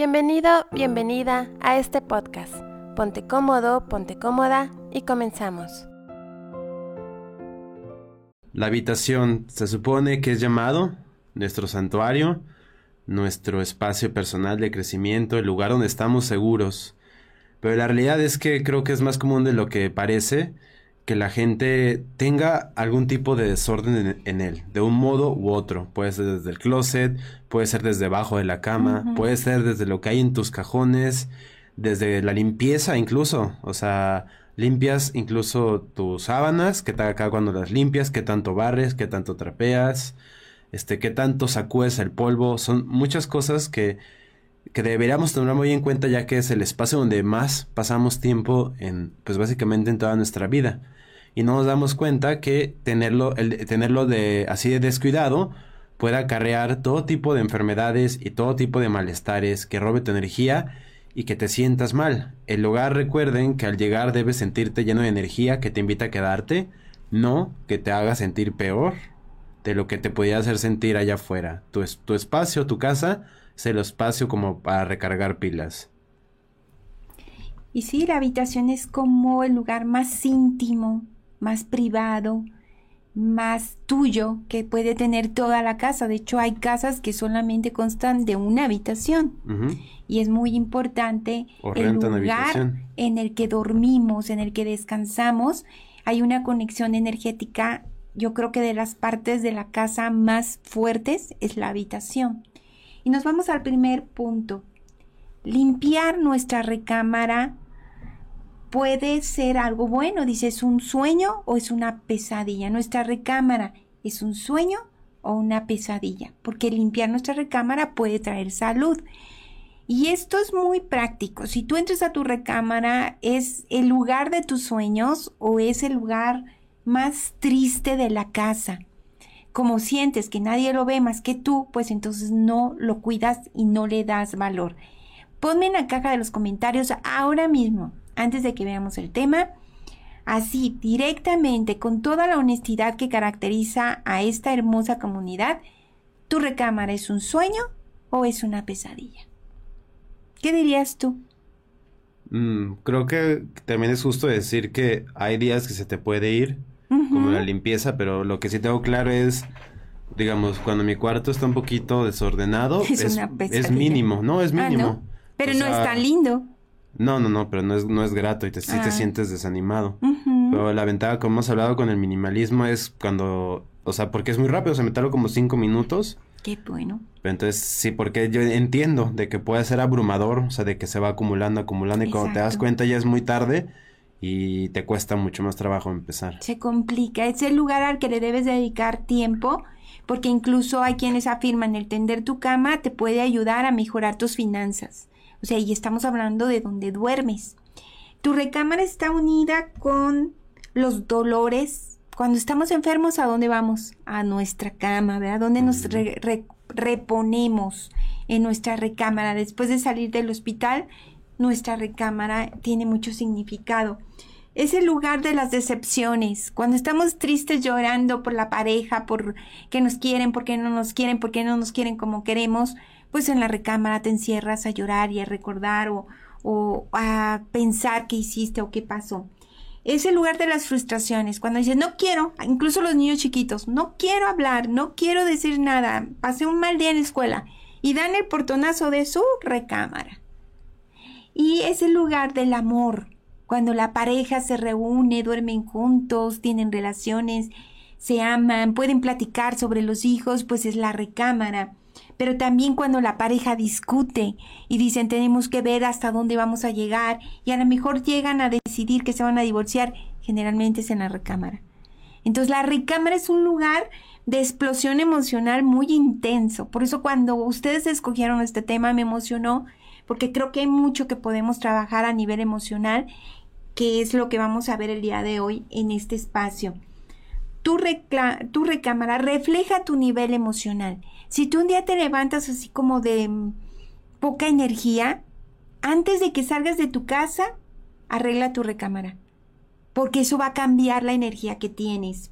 Bienvenido, bienvenida a este podcast. Ponte cómodo, ponte cómoda y comenzamos. La habitación se supone que es llamado nuestro santuario, nuestro espacio personal de crecimiento, el lugar donde estamos seguros. Pero la realidad es que creo que es más común de lo que parece que la gente tenga algún tipo de desorden en, él, de un modo u otro. Puede ser desde el closet, puede ser desde debajo de la cama, puede ser desde lo que hay en tus cajones, desde la limpieza incluso. O sea, limpias incluso tus sábanas, que tal acá cuando las limpias, qué tanto barres, qué tanto trapeas, este, qué tanto sacudes el polvo. Son muchas cosas que que deberíamos tener muy en cuenta ya que es el espacio donde más pasamos tiempo en, pues básicamente en toda nuestra vida. Y no nos damos cuenta que tenerlo, el, tenerlo de, así de descuidado puede acarrear todo tipo de enfermedades y todo tipo de malestares que robe tu energía y que te sientas mal. El hogar recuerden que al llegar debes sentirte lleno de energía que te invita a quedarte, no que te haga sentir peor de lo que te podía hacer sentir allá afuera. Tu, tu espacio, tu casa, es el espacio como para recargar pilas. Y sí, la habitación es como el lugar más íntimo, más privado, más tuyo que puede tener toda la casa. De hecho, hay casas que solamente constan de una habitación. Y es muy importante el lugar en el que dormimos, en el que descansamos. Hay una conexión energética, yo creo que de las partes de la casa más fuertes es la habitación. Y nos vamos al primer punto. Limpiar nuestra recámara puede ser algo bueno. Dice, ¿es un sueño o es una pesadilla? Nuestra recámara es un sueño o una pesadilla, porque limpiar nuestra recámara puede traer salud. Y esto es muy práctico. Si tú entras a tu recámara, ¿es el lugar de tus sueños o es el lugar más triste de la casa? como sientes que nadie lo ve más que tú, pues entonces no lo cuidas y no le das valor. Ponme en la caja de los comentarios ahora mismo, antes de que veamos el tema, así directamente, con toda la honestidad que caracteriza a esta hermosa comunidad, ¿tu recámara es un sueño o es una pesadilla? ¿Qué dirías tú? Mm, creo que también es justo decir que hay días que se te puede ir como la limpieza, pero lo que sí tengo claro es, digamos, cuando mi cuarto está un poquito desordenado, es, mínimo, no, es ah, mínimo. Pero no es tan lindo. No, no, no, pero no es, no es grato y te, sí te ah. sientes desanimado. Pero la ventaja, como hemos hablado con el minimalismo, es cuando, o sea, porque es muy rápido, se me tarda como cinco minutos. Qué bueno. Pero entonces, sí, porque yo entiendo de que puede ser abrumador, o sea, de que se va acumulando, acumulando y cuando te das cuenta ya es muy tarde y te cuesta mucho más trabajo empezar. Se complica, es el lugar al que le debes dedicar tiempo, porque incluso hay quienes afirman el tender tu cama te puede ayudar a mejorar tus finanzas. O sea, y estamos hablando de donde duermes. Tu recámara está unida con los dolores. Cuando estamos enfermos, ¿a dónde vamos? A nuestra cama, ¿verdad? ¿Dónde nos reponemos en nuestra recámara? Después de salir del hospital, nuestra recámara tiene mucho significado. Es el lugar de las decepciones. Cuando estamos tristes llorando por la pareja, por que nos quieren, por qué no nos quieren, por qué no nos quieren como queremos, pues en la recámara te encierras a llorar y a recordar o, o a pensar qué hiciste o qué pasó. Es el lugar de las frustraciones. Cuando dices, no quiero, incluso los niños chiquitos, no quiero hablar, no quiero decir nada, pasé un mal día en la escuela y dan el portonazo de su recámara. Y es el lugar del amor, cuando la pareja se reúne, duermen juntos, tienen relaciones, se aman, pueden platicar sobre los hijos, pues es la recámara. Pero también cuando la pareja discute y dicen tenemos que ver hasta dónde vamos a llegar y a lo mejor llegan a decidir que se van a divorciar, generalmente es en la recámara. Entonces la recámara es un lugar de explosión emocional muy intenso. Por eso cuando ustedes escogieron este tema me emocionó porque creo que hay mucho que podemos trabajar a nivel emocional, que es lo que vamos a ver el día de hoy en este espacio. Tu, tu recámara refleja tu nivel emocional. Si tú un día te levantas así como de mm, poca energía, antes de que salgas de tu casa, arregla tu recámara, porque eso va a cambiar la energía que tienes.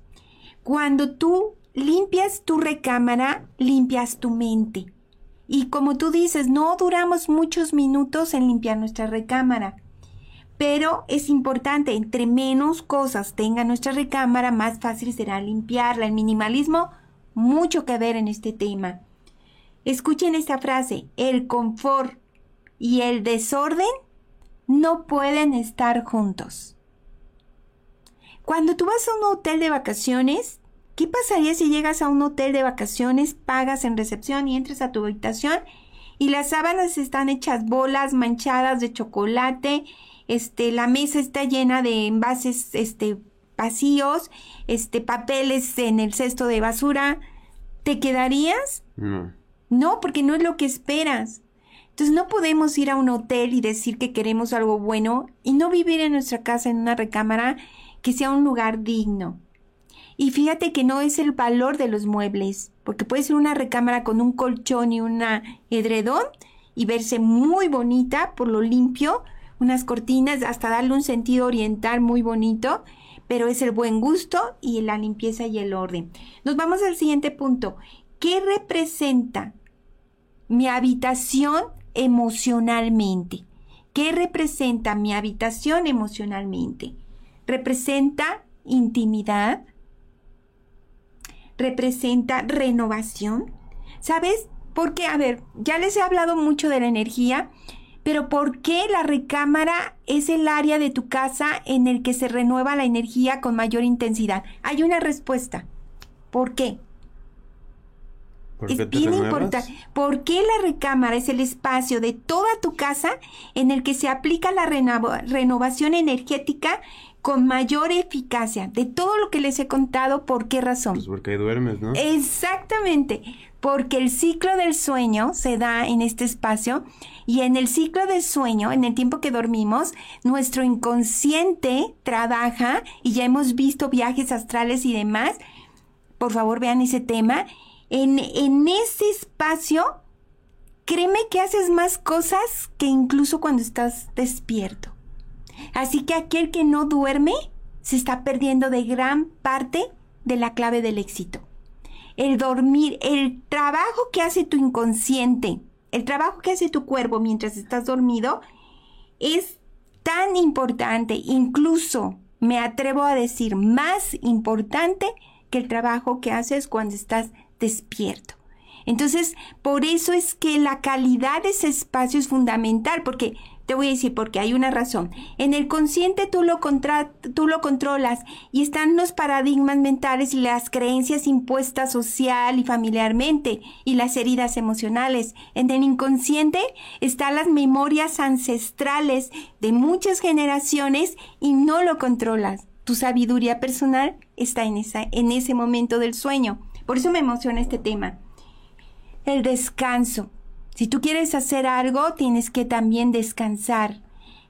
Cuando tú limpias tu recámara, limpias tu mente Y como tú dices, no duramos muchos minutos en limpiar nuestra recámara. Pero es importante, entre menos cosas tenga nuestra recámara, más fácil será limpiarla. El minimalismo, mucho que ver en este tema. Escuchen esta frase, el confort y el desorden no pueden estar juntos. Cuando tú vas a un hotel de vacaciones, ¿qué pasaría si llegas a un hotel de vacaciones, pagas en recepción y entras a tu habitación y las sábanas están hechas bolas manchadas de chocolate, este, la mesa está llena de envases, este, vacíos, este, papeles en el cesto de basura, ¿te quedarías? No. No, porque no es lo que esperas. Entonces no podemos ir a un hotel y decir que queremos algo bueno y no vivir en nuestra casa en una recámara que sea un lugar digno. Y fíjate que no es el valor de los muebles, porque puede ser una recámara con un colchón y una edredón y verse muy bonita por lo limpio, unas cortinas, hasta darle un sentido oriental muy bonito, pero es el buen gusto y la limpieza y el orden. Nos vamos al siguiente punto. ¿Qué representa mi habitación emocionalmente? ¿Qué representa mi habitación emocionalmente? representa intimidad, representa renovación. ¿Sabes? Porque, a ver, ya les he hablado mucho de la energía, pero ¿por qué la recámara es el área de tu casa en el que se renueva la energía con mayor intensidad? Hay una respuesta. ¿Por qué? es bien importante. ¿Por qué la recámara es el espacio de toda tu casa en el que se aplica la renovación energética con mayor eficacia de todo lo que les he contado. ¿Por qué razón? Pues porque duermes, ¿no? Exactamente, porque el ciclo del sueño se da en este espacio y en el ciclo del sueño, en el tiempo que dormimos, nuestro inconsciente trabaja y ya hemos visto viajes astrales y demás. Por favor, vean ese tema. En, en ese espacio, créeme que haces más cosas que incluso cuando estás despierto. Así que aquel que no duerme se está perdiendo de gran parte de la clave del éxito. El dormir, el trabajo que hace tu inconsciente, el trabajo que hace tu cuerpo mientras estás dormido, es tan importante, incluso me atrevo a decir más importante que el trabajo que haces cuando estás despierto. Entonces, por eso es que la calidad de ese espacio es fundamental, porque te voy a decir porque hay una razón. En el consciente tú lo, tú lo controlas y están los paradigmas mentales y las creencias impuestas social y familiarmente y las heridas emocionales. En el inconsciente están las memorias ancestrales de muchas generaciones y no lo controlas. Tu sabiduría personal está en, esa, en ese momento del sueño. Por eso me emociona este tema. El descanso. Si tú quieres hacer algo, tienes que también descansar.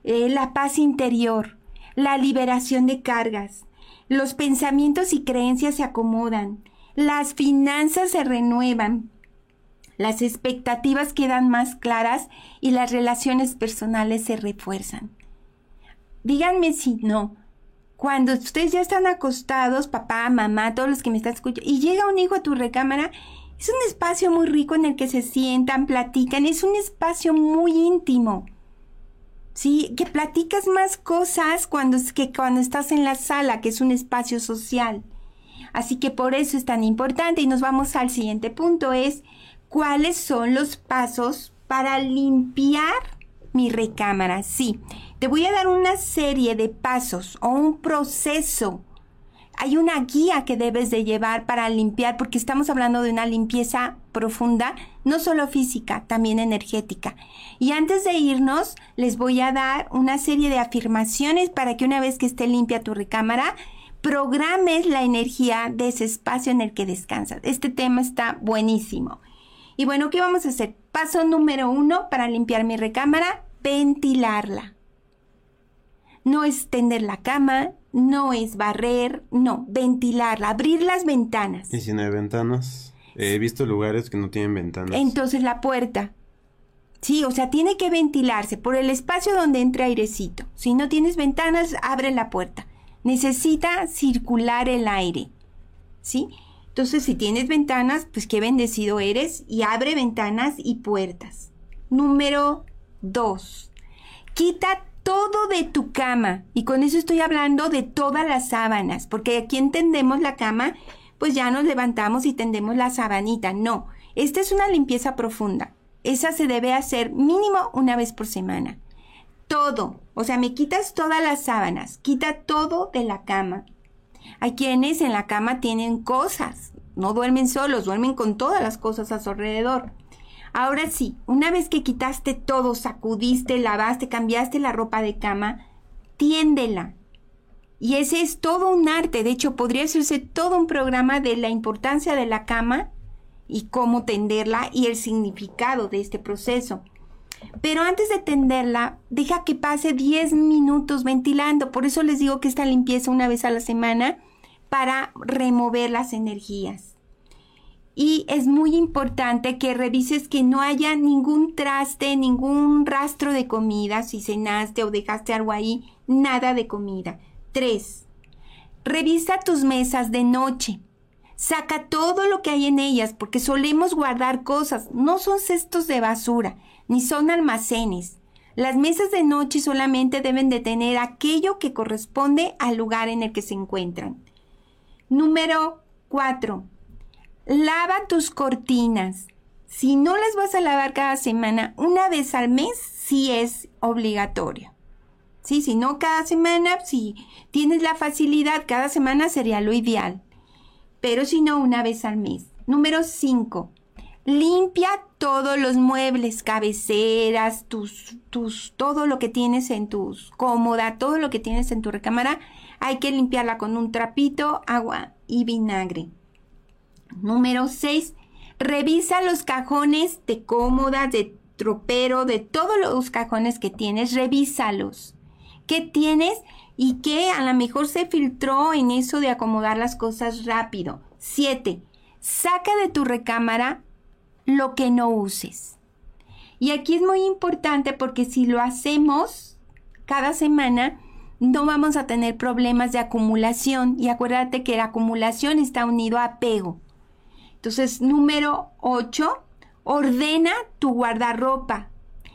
Eh, la paz interior, la liberación de cargas. Los pensamientos y creencias se acomodan. Las finanzas se renuevan. Las expectativas quedan más claras y las relaciones personales se refuerzan. Díganme si no. Cuando ustedes ya están acostados, papá, mamá, todos los que me están escuchando, y llega un hijo a tu recámara es un espacio muy rico en el que se sientan, platican, es un espacio muy íntimo. Sí, que platicas más cosas cuando, que cuando estás en la sala, que es un espacio social. Así que por eso es tan importante y nos vamos al siguiente punto, es cuáles son los pasos para limpiar mi recámara. Sí, te voy a dar una serie de pasos o un proceso hay una guía que debes de llevar para limpiar, porque estamos hablando de una limpieza profunda, no solo física, también energética. Y antes de irnos, les voy a dar una serie de afirmaciones para que una vez que esté limpia tu recámara, programes la energía de ese espacio en el que descansas. Este tema está buenísimo. Y bueno, ¿qué vamos a hacer? Paso número uno para limpiar mi recámara, ventilarla. No es tender la cama, no es barrer, no, ventilarla, abrir las ventanas. ¿Y si no hay ventanas? He visto lugares que no tienen ventanas. Entonces la puerta. Sí, o sea, tiene que ventilarse por el espacio donde entre airecito. Si no tienes ventanas, abre la puerta. Necesita circular el aire. ¿Sí? Entonces, si tienes ventanas, pues qué bendecido eres y abre ventanas y puertas. Número dos, quita todo de tu cama. Y con eso estoy hablando de todas las sábanas, porque aquí entendemos la cama, pues ya nos levantamos y tendemos la sabanita. No, esta es una limpieza profunda. Esa se debe hacer mínimo una vez por semana. Todo, o sea, me quitas todas las sábanas, quita todo de la cama. Hay quienes en la cama tienen cosas, no duermen solos, duermen con todas las cosas a su alrededor. Ahora sí, una vez que quitaste todo, sacudiste, lavaste, cambiaste la ropa de cama, tiéndela. Y ese es todo un arte. De hecho, podría hacerse todo un programa de la importancia de la cama y cómo tenderla y el significado de este proceso. Pero antes de tenderla, deja que pase 10 minutos ventilando. Por eso les digo que esta limpieza una vez a la semana para remover las energías. Y es muy importante que revises que no haya ningún traste, ningún rastro de comida, si cenaste o dejaste algo ahí, nada de comida. 3. Revisa tus mesas de noche. Saca todo lo que hay en ellas porque solemos guardar cosas. No son cestos de basura, ni son almacenes. Las mesas de noche solamente deben de tener aquello que corresponde al lugar en el que se encuentran. Número 4. Lava tus cortinas. Si no las vas a lavar cada semana, una vez al mes sí es obligatorio. Sí, si no cada semana, si tienes la facilidad, cada semana sería lo ideal. Pero si no, una vez al mes. Número 5. Limpia todos los muebles, cabeceras, tus, tus, todo lo que tienes en tus cómoda, todo lo que tienes en tu recámara, hay que limpiarla con un trapito, agua y vinagre. Número 6. Revisa los cajones de cómodas, de tropero, de todos los cajones que tienes, revísalos. ¿Qué tienes? Y qué a lo mejor se filtró en eso de acomodar las cosas rápido. 7. Saca de tu recámara lo que no uses. Y aquí es muy importante porque si lo hacemos cada semana, no vamos a tener problemas de acumulación. Y acuérdate que la acumulación está unido a apego. Entonces, número 8, ordena tu guardarropa.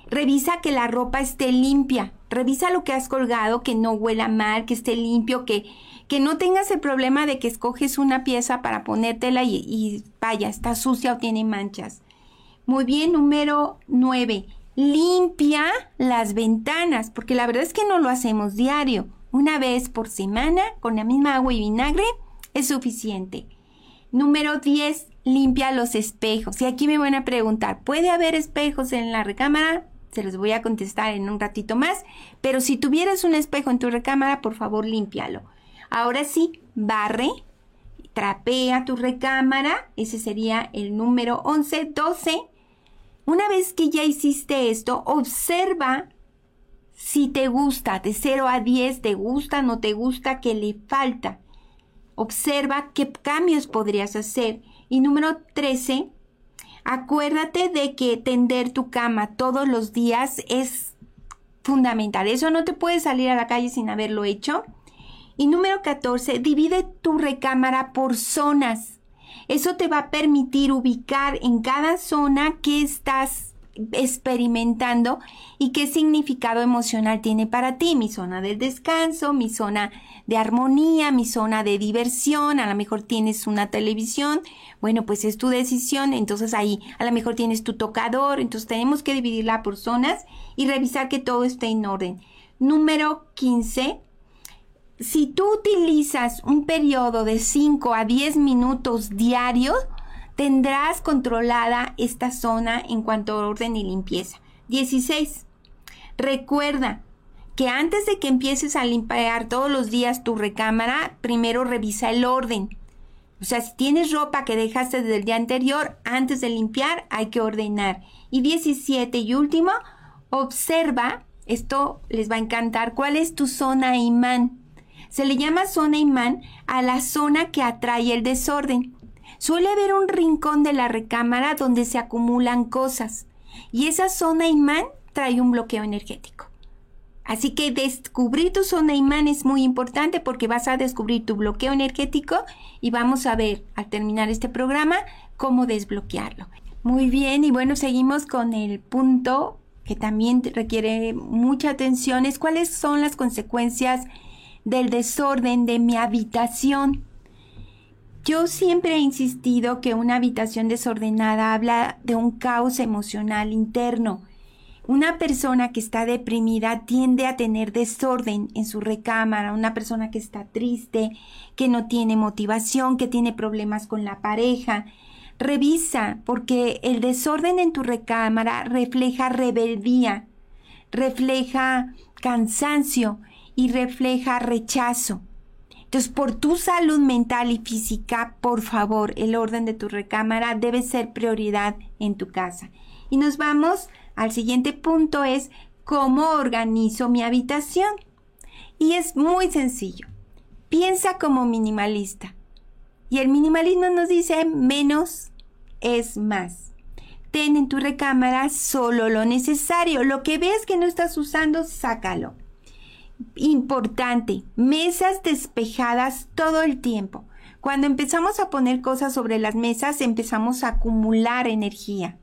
Revisa que la ropa esté limpia. Revisa lo que has colgado, que no huela mal, que esté limpio, que, que no tengas el problema de que escoges una pieza para ponértela y, y vaya, está sucia o tiene manchas. Muy bien, número 9. Limpia las ventanas, porque la verdad es que no lo hacemos diario. Una vez por semana, con la misma agua y vinagre, es suficiente. Número 10. Limpia los espejos. Y aquí me van a preguntar, ¿puede haber espejos en la recámara? Se los voy a contestar en un ratito más. Pero si tuvieras un espejo en tu recámara, por favor, límpialo. Ahora sí, barre, trapea tu recámara. Ese sería el número 11. 12 una vez que ya hiciste esto, observa si te gusta, de 0 a 10, te gusta, no te gusta, qué le falta. Observa qué cambios podrías hacer. Y número 13, acuérdate de que tender tu cama todos los días es fundamental. Eso no te puede salir a la calle sin haberlo hecho. Y número 14, divide tu recámara por zonas. Eso te va a permitir ubicar en cada zona qué estás experimentando y qué significado emocional tiene para ti. Mi zona del descanso, mi zona de armonía, mi zona de diversión, a lo mejor tienes una televisión, bueno, pues es tu decisión, entonces ahí a lo mejor tienes tu tocador, entonces tenemos que dividirla por zonas y revisar que todo esté en orden. Número 15, si tú utilizas un periodo de 5 a 10 minutos diarios, tendrás controlada esta zona en cuanto a orden y limpieza. 16. Recuerda que antes de que empieces a limpiar todos los días tu recámara, primero revisa el orden. O sea, si tienes ropa que dejaste desde el día anterior, antes de limpiar hay que ordenar. Y 17 y último, observa, esto les va a encantar, cuál es tu zona imán. Se le llama zona imán a la zona que atrae el desorden. Suele haber un rincón de la recámara donde se acumulan cosas y esa zona imán trae un bloqueo energético. Así que descubrir tu zona imán es muy importante porque vas a descubrir tu bloqueo energético y vamos a ver al terminar este programa cómo desbloquearlo. Muy bien, y bueno, seguimos con el punto que también requiere mucha atención, es cuáles son las consecuencias del desorden de mi habitación. Yo siempre he insistido que una habitación desordenada habla de un caos emocional interno. Una persona que está deprimida tiende a tener desorden en su recámara, una persona que está triste, que no tiene motivación, que tiene problemas con la pareja. Revisa, porque el desorden en tu recámara refleja rebeldía, refleja cansancio y refleja rechazo. Entonces, por tu salud mental y física, por favor, el orden de tu recámara debe ser prioridad en tu casa. Y nos vamos al siguiente punto, es cómo organizo mi habitación. Y es muy sencillo. Piensa como minimalista. Y el minimalismo nos dice menos es más. Ten en tu recámara solo lo necesario. Lo que ves que no estás usando, sácalo importante, mesas despejadas todo el tiempo. Cuando empezamos a poner cosas sobre las mesas, empezamos a acumular energía.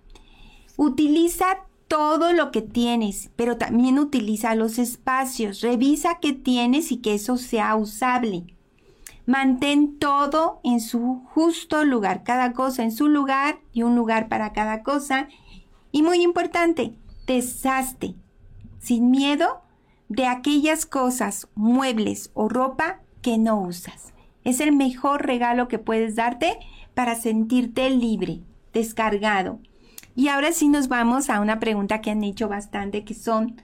Utiliza todo lo que tienes, pero también utiliza los espacios. Revisa qué tienes y que eso sea usable. Mantén todo en su justo lugar, cada cosa en su lugar y un lugar para cada cosa. Y muy importante, deshazte sin miedo de aquellas cosas, muebles o ropa que no usas. Es el mejor regalo que puedes darte para sentirte libre, descargado. Y ahora sí nos vamos a una pregunta que han hecho bastante, que son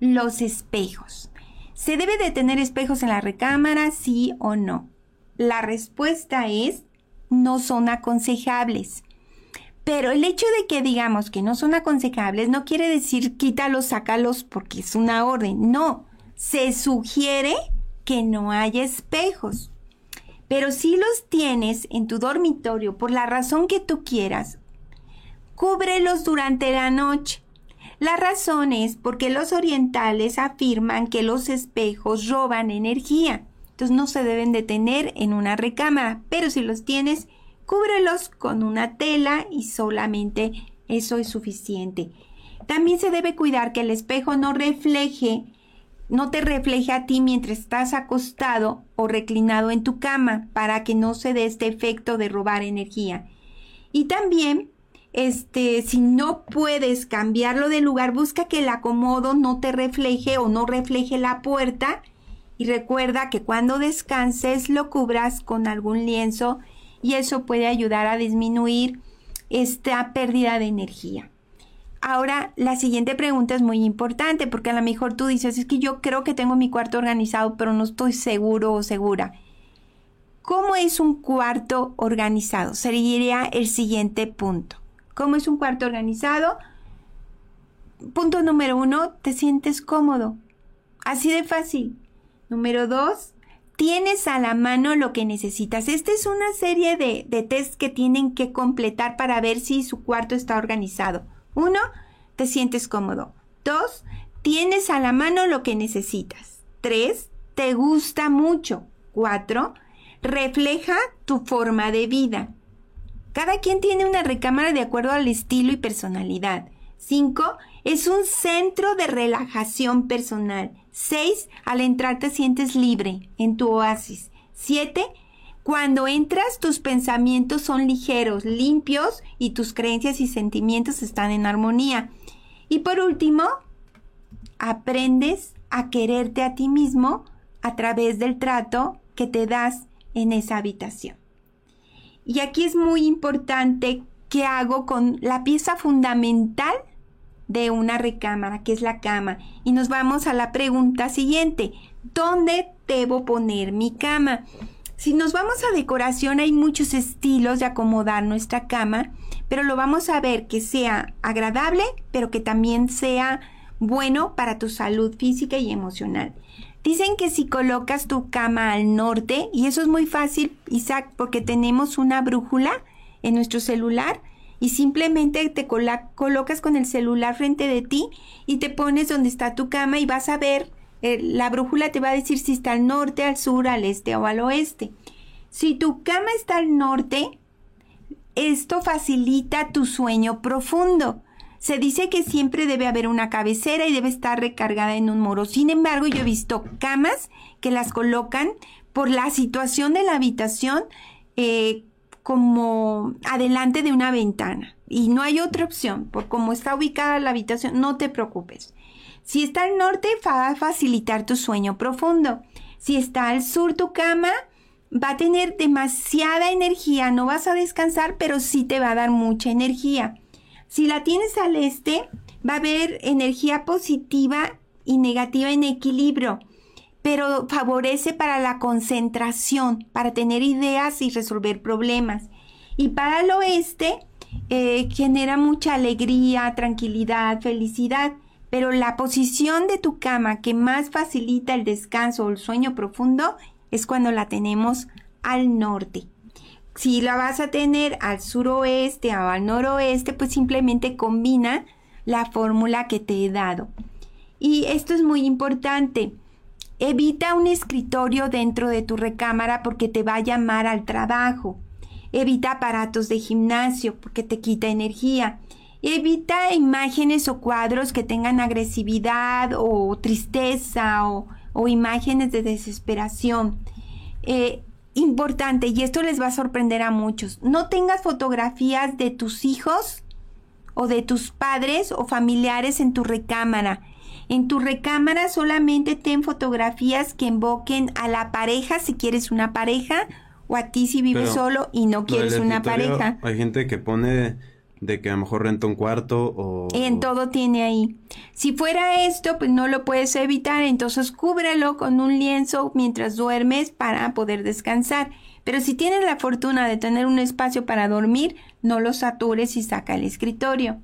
los espejos. ¿Se debe de tener espejos en la recámara, sí o no? La respuesta es no son aconsejables. Pero el hecho de que digamos que no son aconsejables no quiere decir quítalos, sácalos porque es una orden. No, se sugiere que no haya espejos. Pero si los tienes en tu dormitorio por la razón que tú quieras, cúbrelos durante la noche. La razón es porque los orientales afirman que los espejos roban energía. Entonces no se deben de tener en una recámara, pero si los tienes, Cúbrelos con una tela y solamente eso es suficiente. También se debe cuidar que el espejo no refleje, no te refleje a ti mientras estás acostado o reclinado en tu cama para que no se dé este efecto de robar energía. Y también, este, si no puedes cambiarlo de lugar, busca que el acomodo no te refleje o no refleje la puerta. Y recuerda que cuando descanses lo cubras con algún lienzo y eso puede ayudar a disminuir esta pérdida de energía. Ahora, la siguiente pregunta es muy importante porque a lo mejor tú dices, es que yo creo que tengo mi cuarto organizado, pero no estoy seguro o segura. ¿Cómo es un cuarto organizado? Sería el siguiente punto. ¿Cómo es un cuarto organizado? Punto número uno, te sientes cómodo. Así de fácil. Número dos, tienes a la mano lo que necesitas. Esta es una serie de, de que tienen que completar para ver si su cuarto está organizado. Uno, te sientes cómodo. Dos, tienes a la mano lo que necesitas. Tres, te gusta mucho. Cuatro, refleja tu forma de vida. Cada quien tiene una recámara de acuerdo al estilo y personalidad. Cinco, es un centro de relajación personal. 6. Al entrar te sientes libre en tu oasis. 7. Cuando entras tus pensamientos son ligeros, limpios y tus creencias y sentimientos están en armonía. Y por último, aprendes a quererte a ti mismo a través del trato que te das en esa habitación. Y aquí es muy importante qué hago con la pieza fundamental de una recámara, que es la cama. Y nos vamos a la pregunta siguiente. ¿Dónde debo poner mi cama? Si nos vamos a decoración, hay muchos estilos de acomodar nuestra cama, pero lo vamos a ver que sea agradable, pero que también sea bueno para tu salud física y emocional. Dicen que si colocas tu cama al norte, y eso es muy fácil, Isaac, porque tenemos una brújula en nuestro celular, y simplemente te colocas con el celular frente de ti y te pones donde está tu cama y vas a ver, eh, la brújula te va a decir si está al norte, al sur, al este o al oeste. Si tu cama está al norte, esto facilita tu sueño profundo. Se dice que siempre debe haber una cabecera y debe estar recargada en un muro. Sin embargo, yo he visto camas que las colocan por la situación de la habitación eh, como adelante de una ventana. Y no hay otra opción. Por cómo está ubicada la habitación, no te preocupes. Si está al norte, va a facilitar tu sueño profundo. Si está al sur tu cama, va a tener demasiada energía. No vas a descansar, pero sí te va a dar mucha energía. Si la tienes al este, va a haber energía positiva y negativa en equilibrio, pero favorece para la concentración, para tener ideas y resolver problemas. Y para el oeste, eh, genera mucha alegría, tranquilidad, felicidad, pero la posición de tu cama que más facilita el descanso o el sueño profundo es cuando la tenemos al norte. Si la vas a tener al suroeste o al noroeste, pues simplemente combina la fórmula que te he dado. Y esto es muy importante. Evita un escritorio dentro de tu recámara porque te va a llamar al trabajo. Evita aparatos de gimnasio porque te quita energía. Evita imágenes o cuadros que tengan agresividad o tristeza o, imágenes de desesperación. Eh, importante, y esto les va a sorprender a muchos, no tengas fotografías de tus hijos o de tus padres o familiares en tu recámara. En tu recámara solamente ten fotografías que invoquen a la pareja si quieres una pareja o a ti si vives solo y no quieres una pareja. Hay gente que pone de que a lo mejor renta un cuarto o... En todo tiene ahí. Si fuera esto, pues no lo puedes evitar, entonces cúbrelo con un lienzo mientras duermes para poder descansar. Pero si tienes la fortuna de tener un espacio para dormir, no lo satures y saca el escritorio.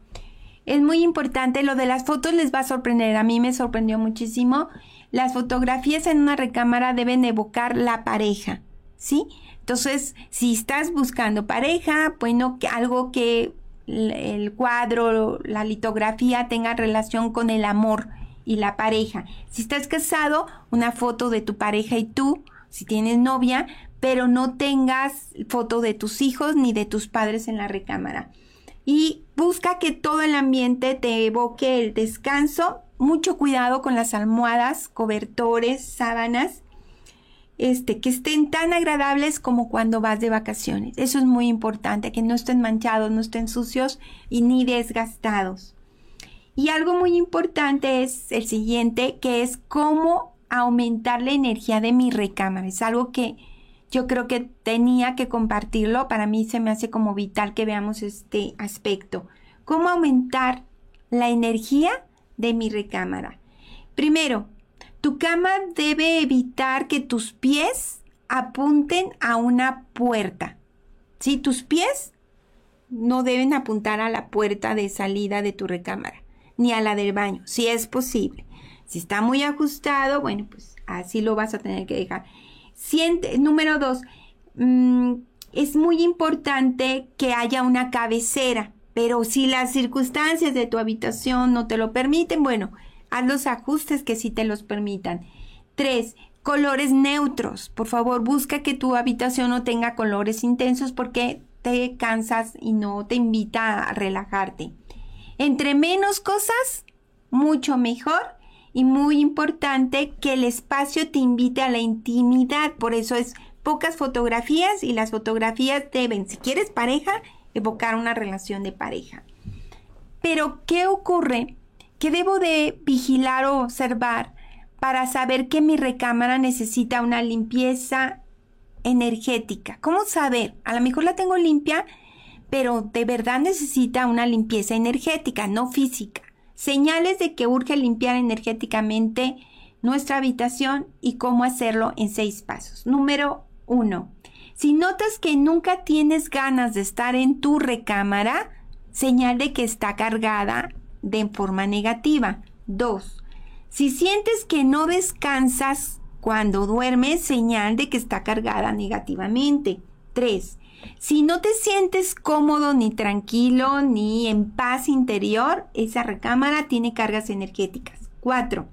Es muy importante, lo de las fotos les va a sorprender, a mí me sorprendió muchísimo. Las fotografías en una recámara deben evocar la pareja, ¿sí? Entonces, si estás buscando pareja, bueno, algo que el cuadro, la litografía tenga relación con el amor y la pareja. Si estás casado, una foto de tu pareja y tú, si tienes novia, pero no tengas foto de tus hijos ni de tus padres en la recámara. Y busca que todo el ambiente te evoque el descanso. Mucho cuidado con las almohadas, cobertores, sábanas este, que estén tan agradables como cuando vas de vacaciones. Eso es muy importante, que no estén manchados, no estén sucios y ni desgastados. Y algo muy importante es el siguiente, que es cómo aumentar la energía de mi recámara. Es algo que yo creo que tenía que compartirlo. Para mí se me hace como vital que veamos este aspecto. ¿Cómo aumentar la energía de mi recámara? Primero, tu cama debe evitar que tus pies apunten a una puerta. Si tus pies no deben apuntar a la puerta de salida de tu recámara, ni a la del baño, si es posible. Si está muy ajustado, bueno, pues así lo vas a tener que dejar. Número dos, mm, es muy importante que haya una cabecera, pero si las circunstancias de tu habitación no te lo permiten, bueno, Haz los ajustes que sí te los permitan. 3. Colores neutros. Por favor, busca que tu habitación no tenga colores intensos porque te cansas y no te invita a relajarte. Entre menos cosas, mucho mejor. Y muy importante que el espacio te invite a la intimidad. Por eso es pocas fotografías y las fotografías deben, si quieres pareja, evocar una relación de pareja. Pero, ¿qué ocurre ¿Qué debo de vigilar o observar para saber que mi recámara necesita una limpieza energética? ¿Cómo saber? A lo mejor la tengo limpia, pero de verdad necesita una limpieza energética, no física. Señales de que urge limpiar energéticamente nuestra habitación y cómo hacerlo en seis pasos. Número uno. Si notas que nunca tienes ganas de estar en tu recámara, señal de que está cargada de forma negativa. 2. Si sientes que no descansas cuando duermes, señal de que está cargada negativamente. 3. Si no te sientes cómodo ni tranquilo ni en paz interior, esa recámara tiene cargas energéticas. 4.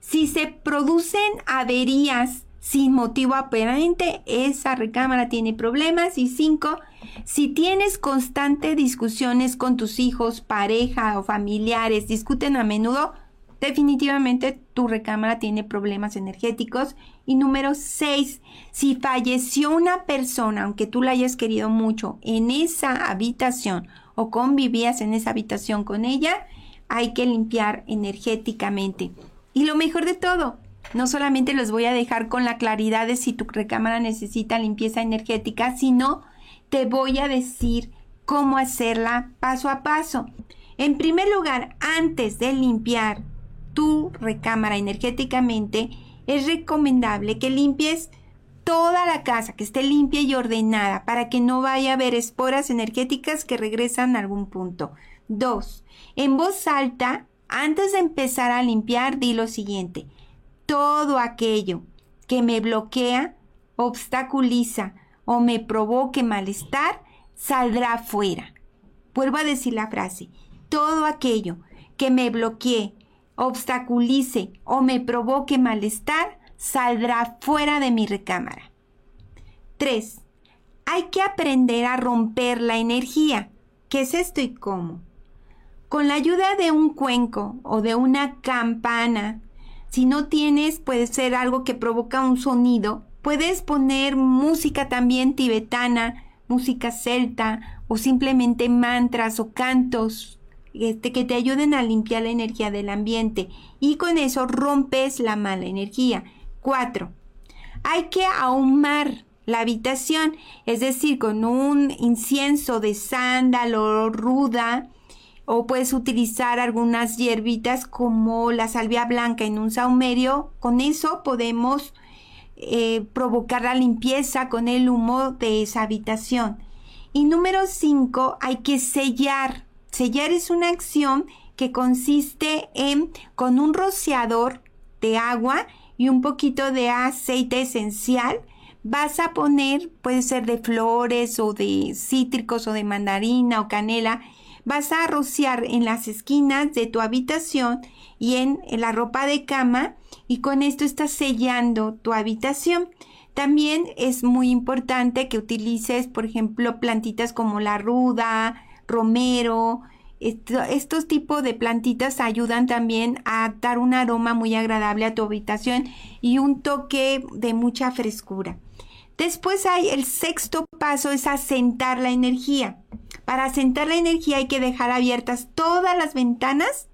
Si se producen averías sin motivo aparente, esa recámara tiene problemas. Y 5. Si tienes constante discusiones con tus hijos, pareja o familiares, discuten a menudo, definitivamente tu recámara tiene problemas energéticos. Y número 6, si falleció una persona, aunque tú la hayas querido mucho, en esa habitación o convivías en esa habitación con ella, hay que limpiar energéticamente. Y lo mejor de todo, no solamente los voy a dejar con la claridad de si tu recámara necesita limpieza energética, sino te voy a decir cómo hacerla paso a paso. En primer lugar, antes de limpiar tu recámara energéticamente, es recomendable que limpies toda la casa, que esté limpia y ordenada para que no vaya a haber esporas energéticas que regresan a algún punto. 2. En voz alta, antes de empezar a limpiar, di lo siguiente. Todo aquello que me bloquea, obstaculiza o me provoque malestar, saldrá fuera. Vuelvo a decir la frase. Todo aquello que me bloquee, obstaculice o me provoque malestar, saldrá fuera de mi recámara. 3. Hay que aprender a romper la energía. ¿Qué es esto y cómo? Con la ayuda de un cuenco o de una campana, si no tienes, puede ser algo que provoca un sonido, puedes poner música también tibetana, música celta o simplemente mantras o cantos este, que te ayuden a limpiar la energía del ambiente y con eso rompes la mala energía. 4. Hay que ahumar la habitación, es decir, con un incienso de sándalo ruda o puedes utilizar algunas hierbitas como la salvia blanca en un saumerio. Con eso podemos eh, provocar la limpieza con el humo de esa habitación. Y número 5, hay que sellar Sellar es una acción que consiste en con un rociador de agua y un poquito de aceite esencial vas a poner, puede ser de flores o de cítricos o de mandarina o canela, vas a rociar en las esquinas de tu habitación y en, la ropa de cama y con esto estás sellando tu habitación. También es muy importante que utilices, por ejemplo, plantitas como la ruda, romero, estos tipos de plantitas ayudan también a dar un aroma muy agradable a tu habitación y un toque de mucha frescura. Después hay el sexto paso, es asentar la energía. Para asentar la energía hay que dejar abiertas todas las ventanas.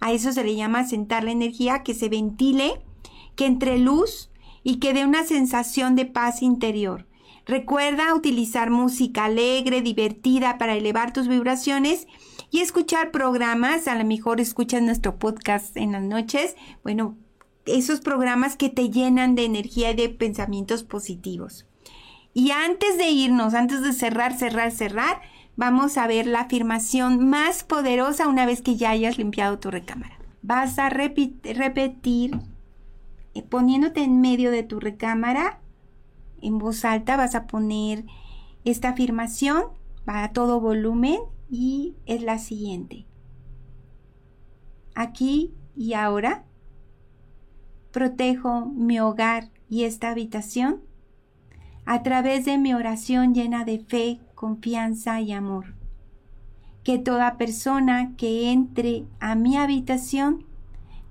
A eso se le llama asentar la energía, que se ventile, que entre luz y que dé una sensación de paz interior. Recuerda utilizar música alegre, divertida para elevar tus vibraciones y escuchar programas. A lo mejor escuchas nuestro podcast en las noches. Bueno, esos programas que te llenan de energía y de pensamientos positivos. Y antes de irnos, antes de cerrar, cerrar, cerrar, vamos a ver la afirmación más poderosa una vez que ya hayas limpiado tu recámara. Vas a repetir eh, poniéndote en medio de tu recámara en voz alta vas a poner esta afirmación a todo volumen y es la siguiente. Aquí y ahora protejo mi hogar y esta habitación a través de mi oración llena de fe, confianza y amor. Que toda persona que entre a mi habitación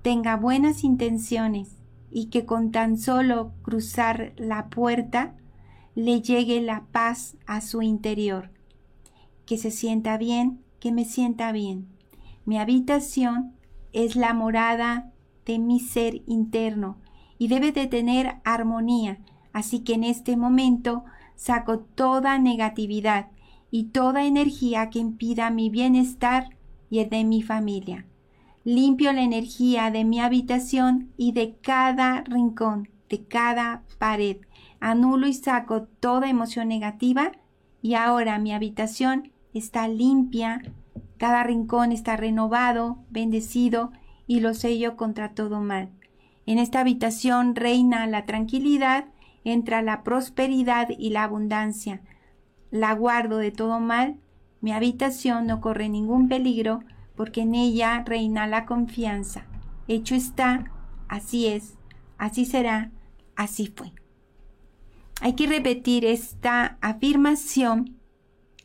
tenga buenas intenciones y que con tan solo cruzar la puerta le llegue la paz a su interior. Que se sienta bien, que me sienta bien. Mi habitación es la morada de mi ser interno y debe de tener armonía, así que en este momento saco toda negatividad y toda energía que impida mi bienestar y el de mi familia. Limpio la energía de mi habitación y de cada rincón, de cada pared. Anulo y saco toda emoción negativa y ahora mi habitación está limpia, cada rincón está renovado, bendecido y lo sello contra todo mal. En esta habitación reina la tranquilidad, entra la prosperidad y la abundancia. la guardo de todo mal, mi habitación no corre ningún peligro porque en ella reina la confianza. Hecho está, así es, así será, así fue. Hay que repetir esta afirmación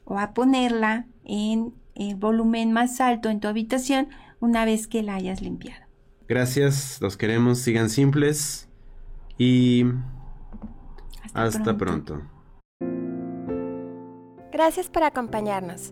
o a ponerla en el volumen más alto en tu habitación una vez que la hayas limpiado. Gracias, los queremos, sigan simples y hasta, pronto. Gracias por acompañarnos.